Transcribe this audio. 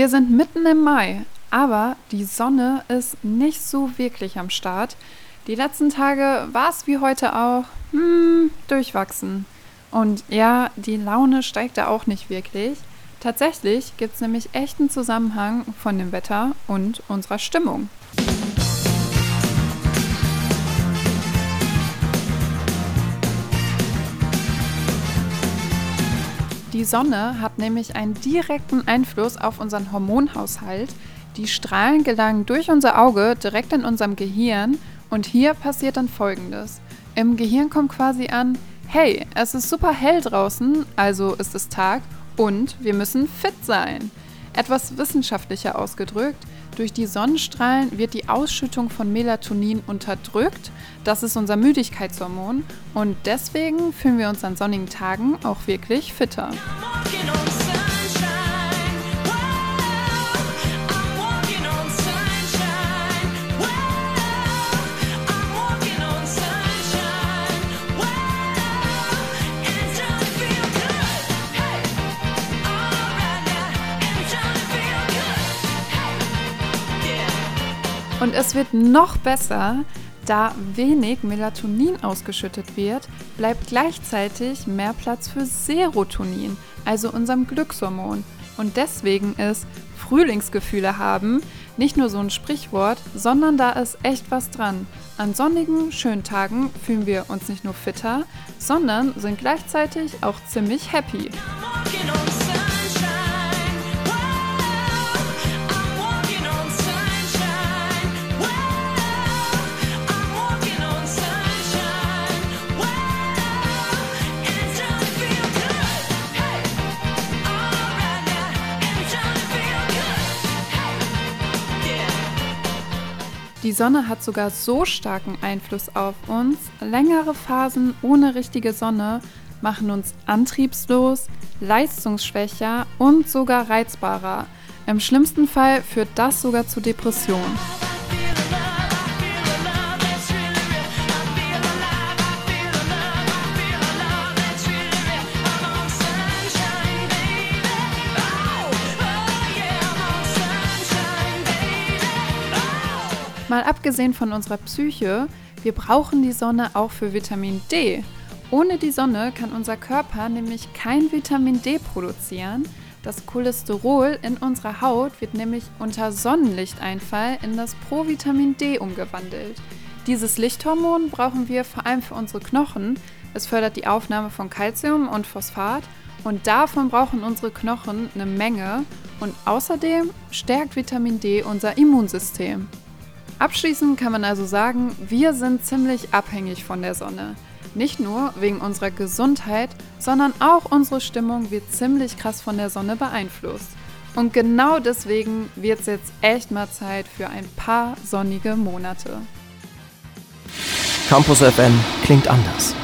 Wir sind mitten im Mai, aber die Sonne ist nicht so wirklich am Start. Die letzten Tage war es wie heute auch hm, durchwachsen. Und ja, die Laune steigt da auch nicht wirklich. Tatsächlich gibt es nämlich echten Zusammenhang von dem Wetter und unserer Stimmung. Die Sonne hat nämlich einen direkten Einfluss auf unseren Hormonhaushalt. Die Strahlen gelangen durch unser Auge direkt in unserem Gehirn und hier passiert dann Folgendes. Im Gehirn kommt quasi an, hey, es ist super hell draußen, also ist es Tag und wir müssen fit sein. Etwas wissenschaftlicher ausgedrückt, durch die Sonnenstrahlen wird die Ausschüttung von Melatonin unterdrückt. Das ist unser Müdigkeitshormon. Und deswegen fühlen wir uns an sonnigen Tagen auch wirklich fitter. Und es wird noch besser, da wenig Melatonin ausgeschüttet wird, bleibt gleichzeitig mehr Platz für Serotonin, also unserem Glückshormon. Und deswegen ist Frühlingsgefühle haben nicht nur so ein Sprichwort, sondern da ist echt was dran. An sonnigen, schönen Tagen fühlen wir uns nicht nur fitter, sondern sind gleichzeitig auch ziemlich happy. Die Sonne hat sogar so starken Einfluss auf uns. Längere Phasen ohne richtige Sonne machen uns antriebslos, leistungsschwächer und sogar reizbarer. Im schlimmsten Fall führt das sogar zu Depressionen. Mal abgesehen von unserer Psyche, wir brauchen die Sonne auch für Vitamin D. Ohne die Sonne kann unser Körper nämlich kein Vitamin D produzieren. Das Cholesterol in unserer Haut wird nämlich unter Sonnenlichteinfall in das Provitamin D umgewandelt. Dieses Lichthormon brauchen wir vor allem für unsere Knochen. Es fördert die Aufnahme von Calcium und Phosphat und davon brauchen unsere Knochen eine Menge. Und außerdem stärkt Vitamin D unser Immunsystem. Abschließend kann man also sagen, wir sind ziemlich abhängig von der Sonne. Nicht nur wegen unserer Gesundheit, sondern auch unsere Stimmung wird ziemlich krass von der Sonne beeinflusst. Und genau deswegen wird es jetzt echt mal Zeit für ein paar sonnige Monate. Campus FM klingt anders.